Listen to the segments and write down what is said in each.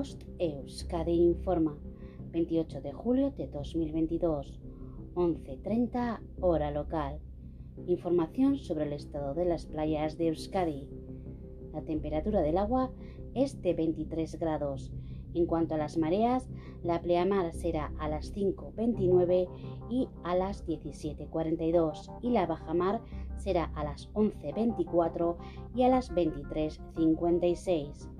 Post Euskadi Informa, 28 de julio de 2022, 11.30 hora local. Información sobre el estado de las playas de Euskadi. La temperatura del agua es de 23 grados. En cuanto a las mareas, la pleamar será a las 5.29 y a las 17.42 y la bajamar será a las 11.24 y a las 23.56.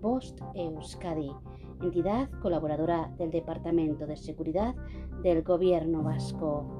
Post Euskadi, entidad colaboradora del Departamento de Seguridad del Gobierno Vasco.